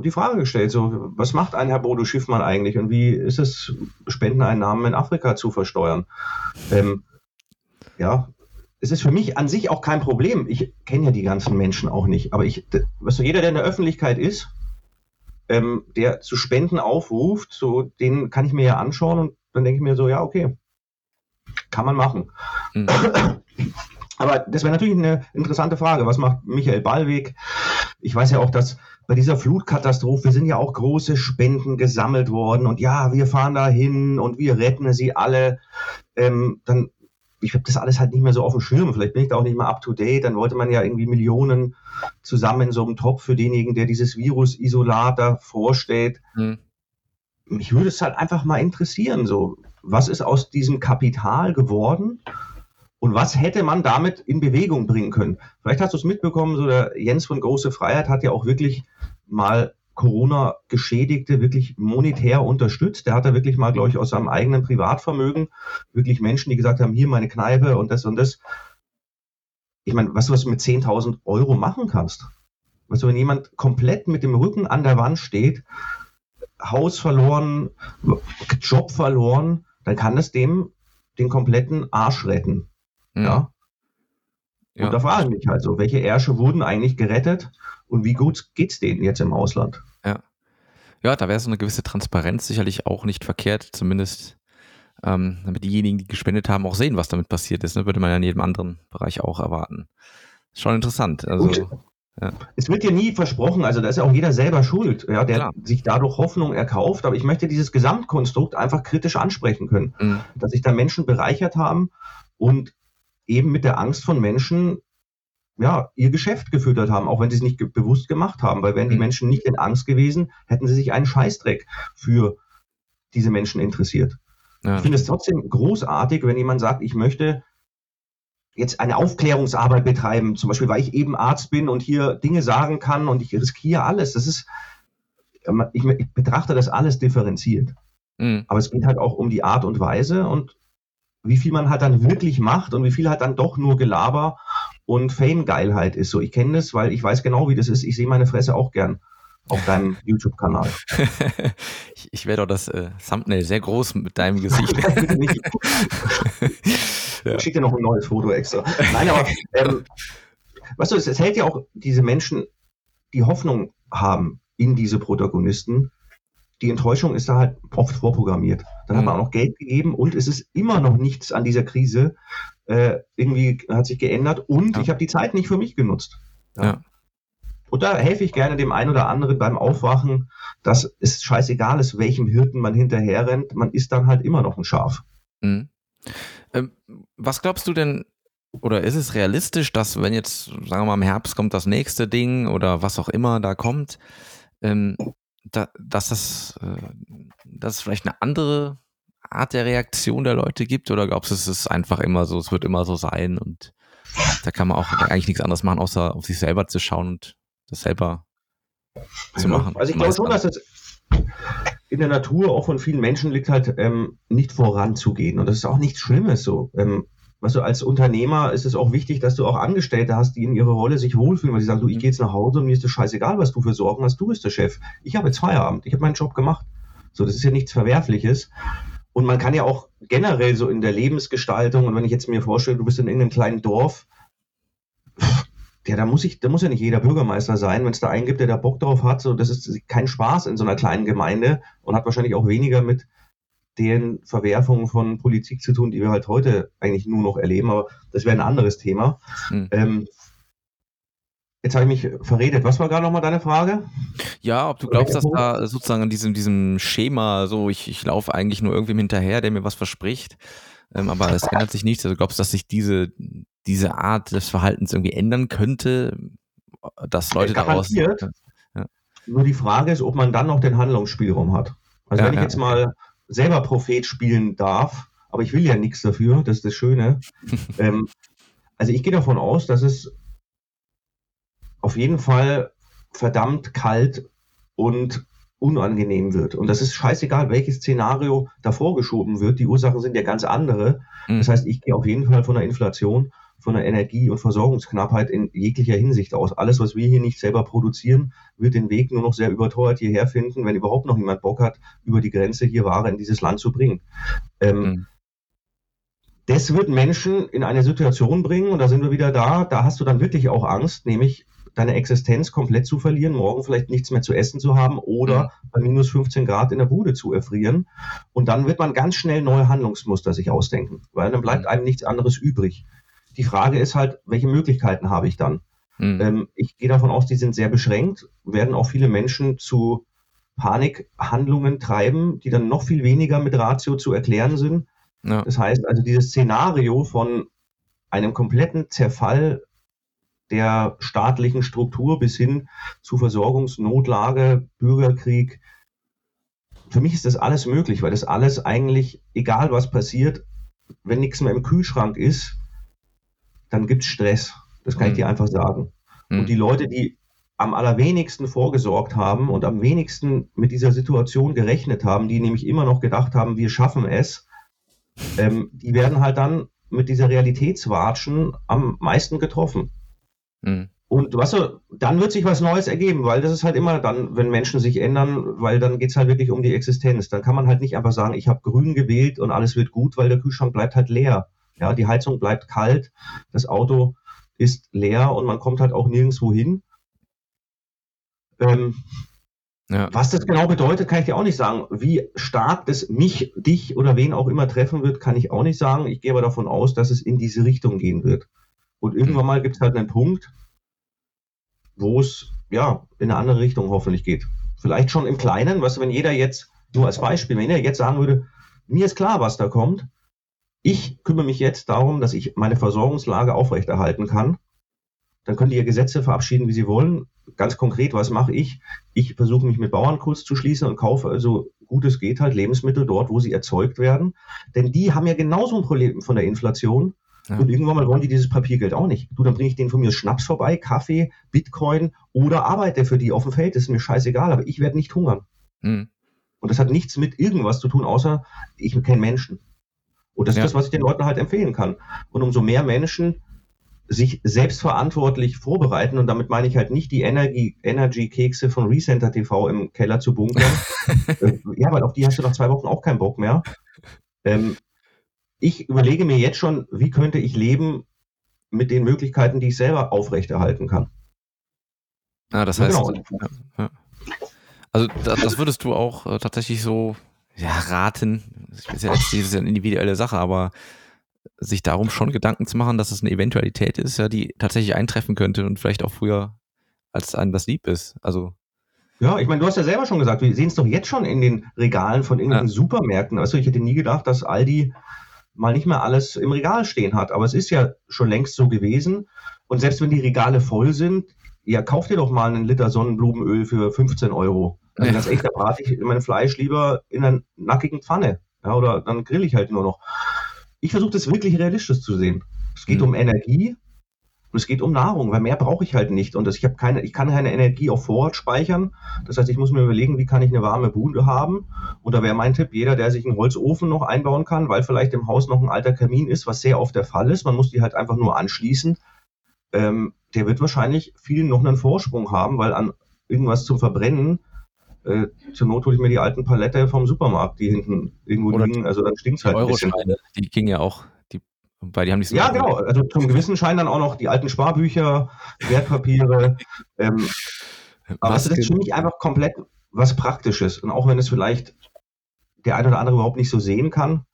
die Frage gestellt, so, was macht ein Herr Bodo Schiffmann eigentlich und wie ist es, Spendeneinnahmen in Afrika zu versteuern? Ähm, ja, es ist für mich an sich auch kein Problem. Ich kenne ja die ganzen Menschen auch nicht, aber ich, weißt du, jeder, der in der Öffentlichkeit ist, ähm, der zu Spenden aufruft, so, den kann ich mir ja anschauen und dann denke ich mir so, ja, okay, kann man machen. Mhm. Aber das wäre natürlich eine interessante Frage. Was macht Michael Ballweg? Ich weiß ja auch, dass bei dieser Flutkatastrophe sind ja auch große Spenden gesammelt worden und ja, wir fahren da hin und wir retten sie alle. Ähm, dann, ich habe das alles halt nicht mehr so auf dem Schirm. Vielleicht bin ich da auch nicht mehr up to date. Dann wollte man ja irgendwie Millionen zusammen in so einem Topf für denjenigen, der dieses Virus-Isolat da vorstellt. Hm. Mich würde es halt einfach mal interessieren, so, was ist aus diesem Kapital geworden? Und was hätte man damit in Bewegung bringen können? Vielleicht hast du es mitbekommen, so der Jens von Große Freiheit hat ja auch wirklich mal Corona-Geschädigte wirklich monetär unterstützt. Der hat da wirklich mal, glaube ich, aus seinem eigenen Privatvermögen wirklich Menschen, die gesagt haben, hier meine Kneipe und das und das. Ich meine, weißt du, was mit 10.000 Euro machen kannst? Weißt du, wenn jemand komplett mit dem Rücken an der Wand steht, Haus verloren, Job verloren, dann kann es dem den kompletten Arsch retten. Mhm. Ja. Und da frage ich mich halt so, welche Ärsche wurden eigentlich gerettet und wie gut geht es denen jetzt im Ausland. Ja. Ja, da wäre so eine gewisse Transparenz sicherlich auch nicht verkehrt, zumindest ähm, damit diejenigen, die gespendet haben, auch sehen, was damit passiert ist. Ne? Würde man ja in jedem anderen Bereich auch erwarten. Schon interessant. Also, ja. Es wird dir nie versprochen, also da ist ja auch jeder selber schuld, ja, der Klar. sich dadurch Hoffnung erkauft. Aber ich möchte dieses Gesamtkonstrukt einfach kritisch ansprechen können, mhm. dass sich da Menschen bereichert haben und eben mit der Angst von Menschen ja, ihr Geschäft gefüttert haben, auch wenn sie es nicht ge bewusst gemacht haben, weil wären die mhm. Menschen nicht in Angst gewesen, hätten sie sich einen Scheißdreck für diese Menschen interessiert. Ja. Ich finde es trotzdem großartig, wenn jemand sagt, ich möchte jetzt eine Aufklärungsarbeit betreiben, zum Beispiel, weil ich eben Arzt bin und hier Dinge sagen kann und ich riskiere alles. Das ist, ich, ich betrachte das alles differenziert. Mhm. Aber es geht halt auch um die Art und Weise und wie viel man halt dann wirklich macht und wie viel halt dann doch nur Gelaber und Fame-Geilheit ist. So, ich kenne das, weil ich weiß genau, wie das ist. Ich sehe meine Fresse auch gern auf deinem YouTube-Kanal. ich, ich werde auch das äh, Thumbnail sehr groß mit deinem Gesicht. ja. Ich schicke dir noch ein neues Foto extra. Nein, aber ähm, weißt du, es, es hält ja auch diese Menschen, die Hoffnung haben in diese Protagonisten. Die Enttäuschung ist da halt oft vorprogrammiert. Dann mhm. hat man auch noch Geld gegeben und es ist immer noch nichts an dieser Krise äh, irgendwie hat sich geändert und ja. ich habe die Zeit nicht für mich genutzt. Ja. ja. Und da helfe ich gerne dem einen oder anderen beim Aufwachen, dass es scheißegal ist, welchem Hirten man hinterher rennt, man ist dann halt immer noch ein Schaf. Mhm. Ähm, was glaubst du denn, oder ist es realistisch, dass wenn jetzt, sagen wir mal, im Herbst kommt das nächste Ding oder was auch immer da kommt, ähm, da, dass das äh, dass es vielleicht eine andere Art der Reaktion der Leute gibt oder glaubst du, es ist einfach immer so, es wird immer so sein und da kann man auch eigentlich nichts anderes machen, außer auf sich selber zu schauen und das selber zu machen. Also ich glaube schon, dass es in der Natur auch von vielen Menschen liegt halt ähm, nicht voranzugehen. Und das ist auch nichts Schlimmes so. Ähm, weißt du, als Unternehmer ist es auch wichtig, dass du auch Angestellte hast, die in ihrer Rolle sich wohlfühlen, weil sie sagen, du, ich gehe jetzt nach Hause und mir ist es scheißegal, was du für Sorgen hast, du bist der Chef. Ich habe jetzt Feierabend, ich habe meinen Job gemacht. So, das ist ja nichts Verwerfliches. Und man kann ja auch generell so in der Lebensgestaltung, und wenn ich jetzt mir vorstelle, du bist in irgendeinem kleinen Dorf, ja, da muss ich, da muss ja nicht jeder Bürgermeister sein, wenn es da einen gibt, der da Bock drauf hat. So, das ist kein Spaß in so einer kleinen Gemeinde und hat wahrscheinlich auch weniger mit den Verwerfungen von Politik zu tun, die wir halt heute eigentlich nur noch erleben. Aber das wäre ein anderes Thema. Hm. Ähm, Jetzt habe ich mich verredet. Was war gerade nochmal deine Frage? Ja, ob du glaubst, dass da sozusagen in diesem, diesem Schema, so ich, ich laufe eigentlich nur irgendwem hinterher, der mir was verspricht, ähm, aber es ändert sich nichts. Also glaubst du, dass sich diese, diese Art des Verhaltens irgendwie ändern könnte, dass Leute daraus. Ja. Nur die Frage ist, ob man dann noch den Handlungsspielraum hat. Also ja, wenn ich jetzt mal selber Prophet spielen darf, aber ich will ja nichts dafür, das ist das Schöne. ähm, also ich gehe davon aus, dass es auf jeden Fall verdammt kalt und unangenehm wird. Und das ist scheißegal, welches Szenario davor geschoben wird. Die Ursachen sind ja ganz andere. Mhm. Das heißt, ich gehe auf jeden Fall von der Inflation von der Energie- und Versorgungsknappheit in jeglicher Hinsicht aus. Alles, was wir hier nicht selber produzieren, wird den Weg nur noch sehr überteuert hierher finden, wenn überhaupt noch jemand Bock hat, über die Grenze hier Ware in dieses Land zu bringen. Ähm, mhm. Das wird Menschen in eine Situation bringen, und da sind wir wieder da, da hast du dann wirklich auch Angst, nämlich deine Existenz komplett zu verlieren, morgen vielleicht nichts mehr zu essen zu haben oder mhm. bei minus 15 Grad in der Bude zu erfrieren. Und dann wird man ganz schnell neue Handlungsmuster sich ausdenken, weil dann bleibt mhm. einem nichts anderes übrig. Die Frage ist halt, welche Möglichkeiten habe ich dann? Mhm. Ähm, ich gehe davon aus, die sind sehr beschränkt, werden auch viele Menschen zu Panikhandlungen treiben, die dann noch viel weniger mit Ratio zu erklären sind. Ja. Das heißt also, dieses Szenario von einem kompletten Zerfall der staatlichen Struktur bis hin zu Versorgungsnotlage, Bürgerkrieg. Für mich ist das alles möglich, weil das alles eigentlich, egal was passiert, wenn nichts mehr im Kühlschrank ist, dann gibt es Stress. Das kann mhm. ich dir einfach sagen. Mhm. Und die Leute, die am allerwenigsten vorgesorgt haben und am wenigsten mit dieser Situation gerechnet haben, die nämlich immer noch gedacht haben, wir schaffen es, ähm, die werden halt dann mit dieser Realitätswatschen am meisten getroffen. Mhm. Und weißt du, dann wird sich was Neues ergeben, weil das ist halt immer dann, wenn Menschen sich ändern, weil dann geht es halt wirklich um die Existenz. Dann kann man halt nicht einfach sagen, ich habe grün gewählt und alles wird gut, weil der Kühlschrank bleibt halt leer. Ja, die Heizung bleibt kalt, das Auto ist leer und man kommt halt auch nirgendwo hin. Ähm, ja. Was das genau bedeutet, kann ich dir auch nicht sagen. Wie stark das mich, dich oder wen auch immer treffen wird, kann ich auch nicht sagen. Ich gehe aber davon aus, dass es in diese Richtung gehen wird. Und irgendwann mal gibt es halt einen Punkt, wo es ja in eine andere Richtung hoffentlich geht. Vielleicht schon im Kleinen, was wenn jeder jetzt, nur als Beispiel, wenn jeder jetzt sagen würde, mir ist klar, was da kommt. Ich kümmere mich jetzt darum, dass ich meine Versorgungslage aufrechterhalten kann. Dann können die ja Gesetze verabschieden, wie sie wollen. Ganz konkret, was mache ich? Ich versuche mich mit Bauern kurz zu schließen und kaufe also gut es geht halt Lebensmittel dort, wo sie erzeugt werden. Denn die haben ja genauso ein Problem von der Inflation. Ja. Und irgendwann mal wollen die dieses Papiergeld auch nicht. Du, dann bringe ich denen von mir Schnaps vorbei, Kaffee, Bitcoin oder arbeite für die auf dem Feld. Das ist mir scheißegal, aber ich werde nicht hungern. Mhm. Und das hat nichts mit irgendwas zu tun, außer ich kenne Menschen. Und das ja. ist das, was ich den Leuten halt empfehlen kann. Und umso mehr Menschen sich selbstverantwortlich vorbereiten, und damit meine ich halt nicht die Energy-Kekse von Recenter TV im Keller zu bunkern. Äh, ja, weil auf die hast du nach zwei Wochen auch keinen Bock mehr. Ähm, ich überlege mir jetzt schon, wie könnte ich leben mit den Möglichkeiten, die ich selber aufrechterhalten kann. Ah, das heißt, genau. ja, also das, das, würdest du auch äh, tatsächlich so ja, raten. Das ist ja jetzt diese individuelle Sache, aber sich darum schon Gedanken zu machen, dass es eine Eventualität ist, ja, die tatsächlich eintreffen könnte und vielleicht auch früher, als einem das lieb ist. Also ja, ich meine, du hast ja selber schon gesagt, wir sehen es doch jetzt schon in den Regalen von irgendwelchen ja. Supermärkten. Also ich hätte nie gedacht, dass Aldi mal nicht mehr alles im Regal stehen hat. Aber es ist ja schon längst so gewesen. Und selbst wenn die Regale voll sind, ja, kauf dir doch mal einen Liter Sonnenblumenöl für 15 Euro. Also ja. ganz echt, da brate ich mein Fleisch lieber in einer nackigen Pfanne. Ja, oder dann grill ich halt nur noch. Ich versuche das wirklich realistisch zu sehen. Es geht mhm. um Energie und es geht um Nahrung, weil mehr brauche ich halt nicht. Und das, ich, keine, ich kann keine Energie auf Vorrat speichern. Das heißt, ich muss mir überlegen, wie kann ich eine warme Bude haben. Und da wäre mein Tipp, jeder, der sich einen Holzofen noch einbauen kann, weil vielleicht im Haus noch ein alter Kamin ist, was sehr oft der Fall ist. Man muss die halt einfach nur anschließen. Ähm, der wird wahrscheinlich vielen noch einen Vorsprung haben, weil an irgendwas zum Verbrennen äh, zur Not hole ich mir die alten Palette vom Supermarkt, die hinten irgendwo Oder liegen, also dann stinkt es halt ein bisschen. Die ging ja auch, die, weil die haben nicht so Ja, genau, also zum gewissen Schein dann auch noch die alten Sparbücher, Wertpapiere, ähm, aber das ist für mich einfach komplett was Praktisches. Und auch wenn es vielleicht der eine oder andere überhaupt nicht so sehen kann,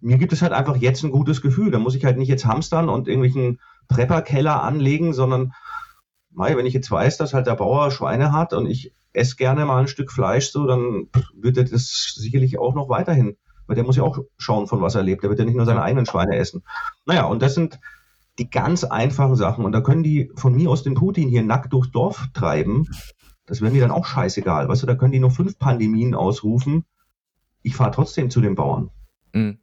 mir gibt es halt einfach jetzt ein gutes Gefühl. Da muss ich halt nicht jetzt hamstern und irgendwelchen Prepperkeller anlegen, sondern mei, wenn ich jetzt weiß, dass halt der Bauer Schweine hat und ich esse gerne mal ein Stück Fleisch, so, dann wird er das sicherlich auch noch weiterhin, weil der muss ja auch schauen, von was er lebt. Der wird ja nicht nur seine eigenen Schweine essen. Naja, und das sind die ganz einfachen Sachen. Und da können die von mir aus den Putin hier nackt durchs Dorf treiben. Das wäre mir dann auch scheißegal. Weißt du, da können die noch fünf Pandemien ausrufen. Ich fahre trotzdem zu den Bauern. Mhm.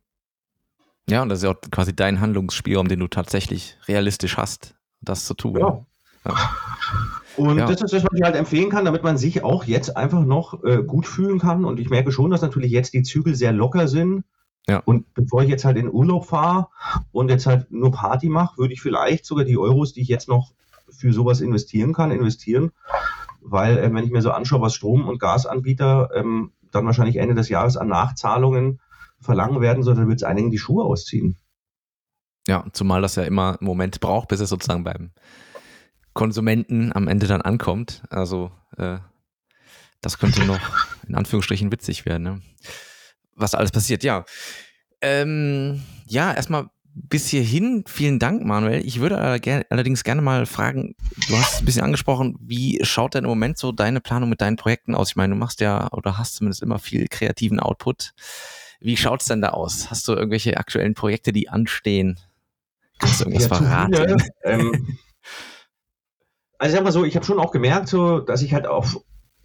Ja, und das ist ja auch quasi dein Handlungsspielraum, den du tatsächlich realistisch hast, das zu tun. Ja. Und ja. das ist das, was ich halt empfehlen kann, damit man sich auch jetzt einfach noch äh, gut fühlen kann. Und ich merke schon, dass natürlich jetzt die Zügel sehr locker sind. Ja. Und bevor ich jetzt halt in Urlaub fahre und jetzt halt nur Party mache, würde ich vielleicht sogar die Euros, die ich jetzt noch für sowas investieren kann, investieren. Weil, äh, wenn ich mir so anschaue, was Strom- und Gasanbieter ähm, dann wahrscheinlich Ende des Jahres an Nachzahlungen verlangen werden, so, dann wird es einigen die Schuhe ausziehen. Ja, zumal das ja immer einen Moment braucht, bis es sozusagen beim Konsumenten am Ende dann ankommt. Also äh, das könnte noch in Anführungsstrichen witzig werden, ne? was alles passiert. Ja, ähm, ja, erstmal bis hierhin vielen Dank, Manuel. Ich würde allerdings gerne mal fragen, du hast es ein bisschen angesprochen, wie schaut denn im Moment so deine Planung mit deinen Projekten aus? Ich meine, du machst ja oder hast zumindest immer viel kreativen Output. Wie schaut es denn da aus? Hast du irgendwelche aktuellen Projekte, die anstehen? Kannst du irgendwas verraten? Ähm, also ich sag mal so, ich habe schon auch gemerkt, so, dass ich halt auf,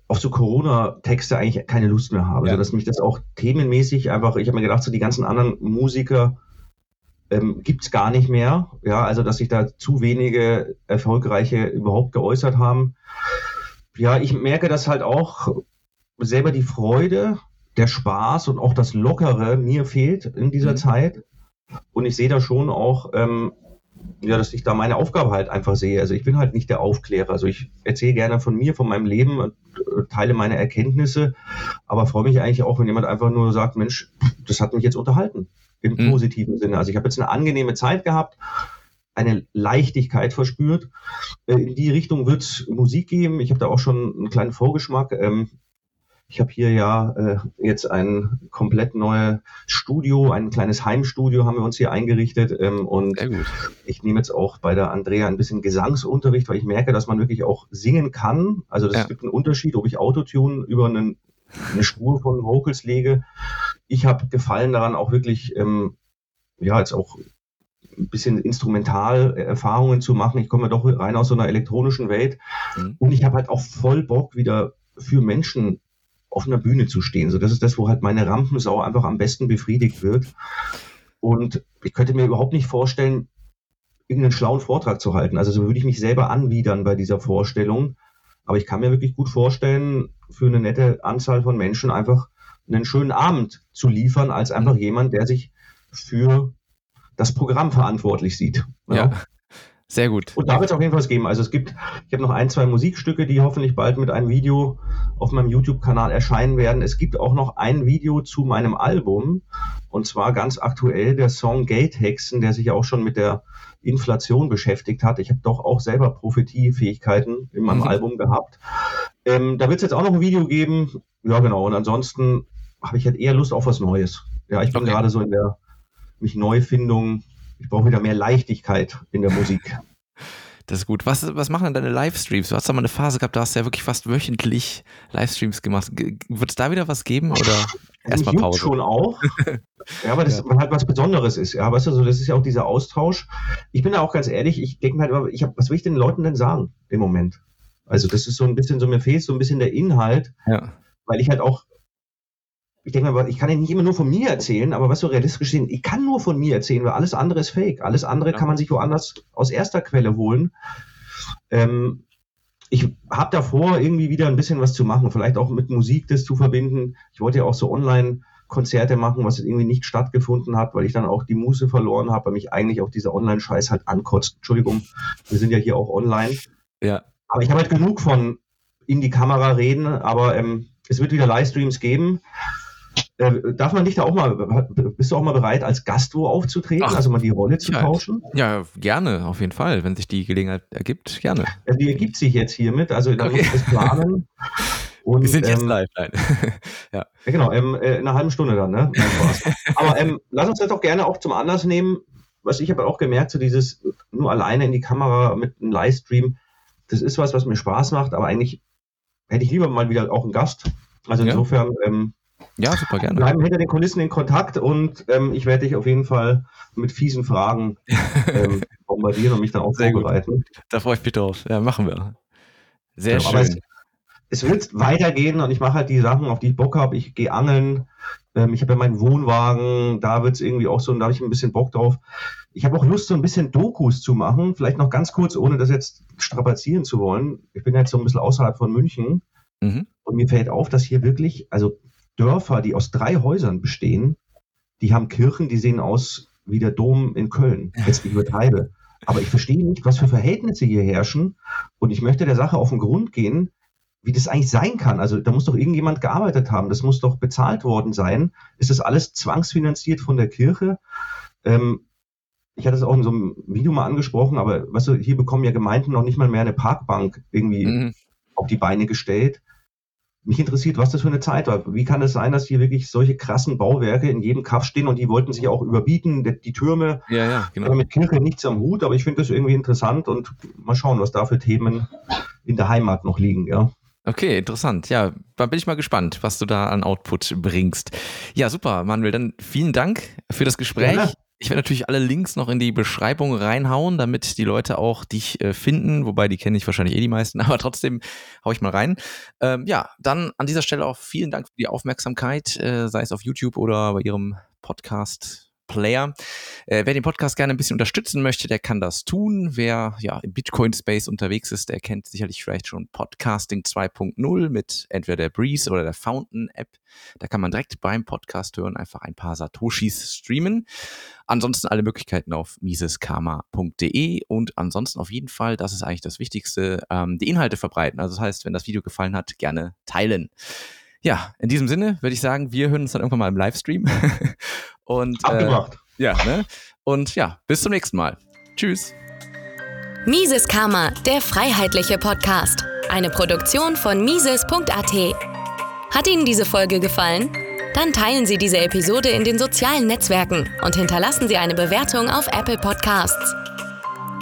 auf so Corona-Texte eigentlich keine Lust mehr habe. Ja. So, dass mich das auch themenmäßig einfach, ich habe mir gedacht, so die ganzen anderen Musiker ähm, gibt es gar nicht mehr. Ja, also dass sich da zu wenige erfolgreiche überhaupt geäußert haben. Ja, ich merke das halt auch selber die Freude, der Spaß und auch das Lockere mir fehlt in dieser mhm. Zeit. Und ich sehe da schon auch ähm, ja, dass ich da meine Aufgabe halt einfach sehe. Also ich bin halt nicht der Aufklärer. Also ich erzähle gerne von mir, von meinem Leben, und äh, teile meine Erkenntnisse, aber freue mich eigentlich auch, wenn jemand einfach nur sagt, Mensch, das hat mich jetzt unterhalten. Im mhm. positiven Sinne. Also ich habe jetzt eine angenehme Zeit gehabt, eine Leichtigkeit verspürt. äh, in die Richtung wird es Musik geben. Ich habe da auch schon einen kleinen Vorgeschmack. Ähm, ich habe hier ja äh, jetzt ein komplett neues Studio, ein kleines Heimstudio haben wir uns hier eingerichtet. Ähm, und ich nehme jetzt auch bei der Andrea ein bisschen Gesangsunterricht, weil ich merke, dass man wirklich auch singen kann. Also es ja. gibt einen Unterschied, ob ich Autotune über einen, eine Spur von Vocals lege. Ich habe Gefallen daran, auch wirklich, ähm, ja, jetzt auch ein bisschen Instrumentalerfahrungen zu machen. Ich komme ja doch rein aus so einer elektronischen Welt. Mhm. Und ich habe halt auch voll Bock, wieder für Menschen auf einer Bühne zu stehen. So, das ist das, wo halt meine Rampensau einfach am besten befriedigt wird. Und ich könnte mir überhaupt nicht vorstellen, irgendeinen schlauen Vortrag zu halten. Also so würde ich mich selber anwidern bei dieser Vorstellung. Aber ich kann mir wirklich gut vorstellen, für eine nette Anzahl von Menschen einfach einen schönen Abend zu liefern, als einfach jemand, der sich für das Programm verantwortlich sieht. Ja. ja. Sehr gut. Und da wird es auf jeden Fall was geben. Also es gibt, ich habe noch ein, zwei Musikstücke, die hoffentlich bald mit einem Video auf meinem YouTube-Kanal erscheinen werden. Es gibt auch noch ein Video zu meinem Album. Und zwar ganz aktuell der Song Geldhexen, der sich auch schon mit der Inflation beschäftigt hat. Ich habe doch auch selber Prophetiefähigkeiten in meinem mhm. Album gehabt. Ähm, da wird es jetzt auch noch ein Video geben. Ja, genau. Und ansonsten habe ich halt eher Lust auf was Neues. Ja, ich bin okay. gerade so in der mich Neufindung ich brauche wieder mehr Leichtigkeit in der Musik. Das ist gut. Was, was machen denn deine Livestreams? Du hast da mal eine Phase gehabt, da hast du ja wirklich fast wöchentlich Livestreams gemacht. Wird es da wieder was geben oder erstmal Pause? schon auch. ja, aber das ja. halt was Besonderes ist. Ja, weißt du, so, das ist ja auch dieser Austausch. Ich bin da auch ganz ehrlich, ich denke mir halt immer, ich hab, was will ich den Leuten denn sagen im Moment? Also, das ist so ein bisschen so, mir fehlt so ein bisschen der Inhalt. Ja. Weil ich halt auch ich denke mal, ich kann ja nicht immer nur von mir erzählen, aber was so realistisch sehen, ich kann nur von mir erzählen, weil alles andere ist fake. Alles andere ja. kann man sich woanders aus erster Quelle holen. Ähm, ich habe davor, irgendwie wieder ein bisschen was zu machen, vielleicht auch mit Musik das zu verbinden. Ich wollte ja auch so online Konzerte machen, was irgendwie nicht stattgefunden hat, weil ich dann auch die Muße verloren habe, weil mich eigentlich auch dieser Online-Scheiß halt ankotzt. Entschuldigung, wir sind ja hier auch online. Ja. Aber ich habe halt genug von in die Kamera reden, aber ähm, es wird wieder Livestreams geben. Äh, darf man dich da auch mal, bist du auch mal bereit, als Gast wo aufzutreten, Ach, also mal die Rolle zu ja, tauschen? Ja, gerne, auf jeden Fall, wenn sich die Gelegenheit ergibt, gerne. Ja, die ergibt sich jetzt hiermit, also da okay. muss ich das planen. Und, Wir sind jetzt ähm, live, nein. ja. ja. genau, ähm, äh, in einer halben Stunde dann, ne? aber ähm, lass uns das doch gerne auch zum Anlass nehmen, was ich aber auch gemerkt, so dieses nur alleine in die Kamera mit einem Livestream, das ist was, was mir Spaß macht, aber eigentlich hätte ich lieber mal wieder auch einen Gast. Also insofern, ähm, ja, super gerne. Bleiben hinter den Kulissen in Kontakt und ähm, ich werde dich auf jeden Fall mit fiesen Fragen ähm, bombardieren und mich dann auch Sehr vorbereiten. Gut. Da freue ich mich drauf. Ja, machen wir. Sehr ja, schön. Es, es, wird weitergehen und ich mache halt die Sachen, auf die ich Bock habe. Ich gehe angeln. Ähm, ich habe ja meinen Wohnwagen. Da wird es irgendwie auch so, und da habe ich ein bisschen Bock drauf. Ich habe auch Lust, so ein bisschen Dokus zu machen. Vielleicht noch ganz kurz, ohne das jetzt strapazieren zu wollen. Ich bin jetzt so ein bisschen außerhalb von München. Mhm. Und mir fällt auf, dass hier wirklich, also Dörfer, die aus drei Häusern bestehen, die haben Kirchen, die sehen aus wie der Dom in Köln. Jetzt ich übertreibe. Aber ich verstehe nicht, was für Verhältnisse hier herrschen. Und ich möchte der Sache auf den Grund gehen, wie das eigentlich sein kann. Also da muss doch irgendjemand gearbeitet haben. Das muss doch bezahlt worden sein. Ist das alles zwangsfinanziert von der Kirche? Ähm, ich hatte es auch in so einem Video mal angesprochen, aber weißt du, hier bekommen ja Gemeinden noch nicht mal mehr eine Parkbank irgendwie mhm. auf die Beine gestellt mich interessiert, was das für eine Zeit war. Wie kann es sein, dass hier wirklich solche krassen Bauwerke in jedem Kaff stehen und die wollten sich auch überbieten, die, die Türme. Ja, ja, genau. Mit Kirche nichts am Hut, aber ich finde das irgendwie interessant und mal schauen, was da für Themen in der Heimat noch liegen, ja. Okay, interessant. Ja, dann bin ich mal gespannt, was du da an Output bringst. Ja, super, Manuel. Dann vielen Dank für das Gespräch. Ja, ich werde natürlich alle Links noch in die Beschreibung reinhauen, damit die Leute auch dich äh, finden, wobei die kenne ich wahrscheinlich eh die meisten, aber trotzdem hau ich mal rein. Ähm, ja, dann an dieser Stelle auch vielen Dank für die Aufmerksamkeit, äh, sei es auf YouTube oder bei Ihrem Podcast Player. Äh, wer den Podcast gerne ein bisschen unterstützen möchte, der kann das tun. Wer ja im Bitcoin-Space unterwegs ist, der kennt sicherlich vielleicht schon Podcasting 2.0 mit entweder der Breeze oder der Fountain-App. Da kann man direkt beim Podcast hören einfach ein paar Satoshis streamen. Ansonsten alle Möglichkeiten auf miseskarma.de und ansonsten auf jeden Fall, das ist eigentlich das Wichtigste, ähm, die Inhalte verbreiten. Also das heißt, wenn das Video gefallen hat, gerne teilen. Ja, in diesem Sinne würde ich sagen, wir hören uns dann irgendwann mal im Livestream. Und, Abgemacht. Äh, ja, ne? Und ja, bis zum nächsten Mal. Tschüss. Mises Karma, der freiheitliche Podcast. Eine Produktion von Mises.at. Hat Ihnen diese Folge gefallen? Dann teilen Sie diese Episode in den sozialen Netzwerken und hinterlassen Sie eine Bewertung auf Apple Podcasts.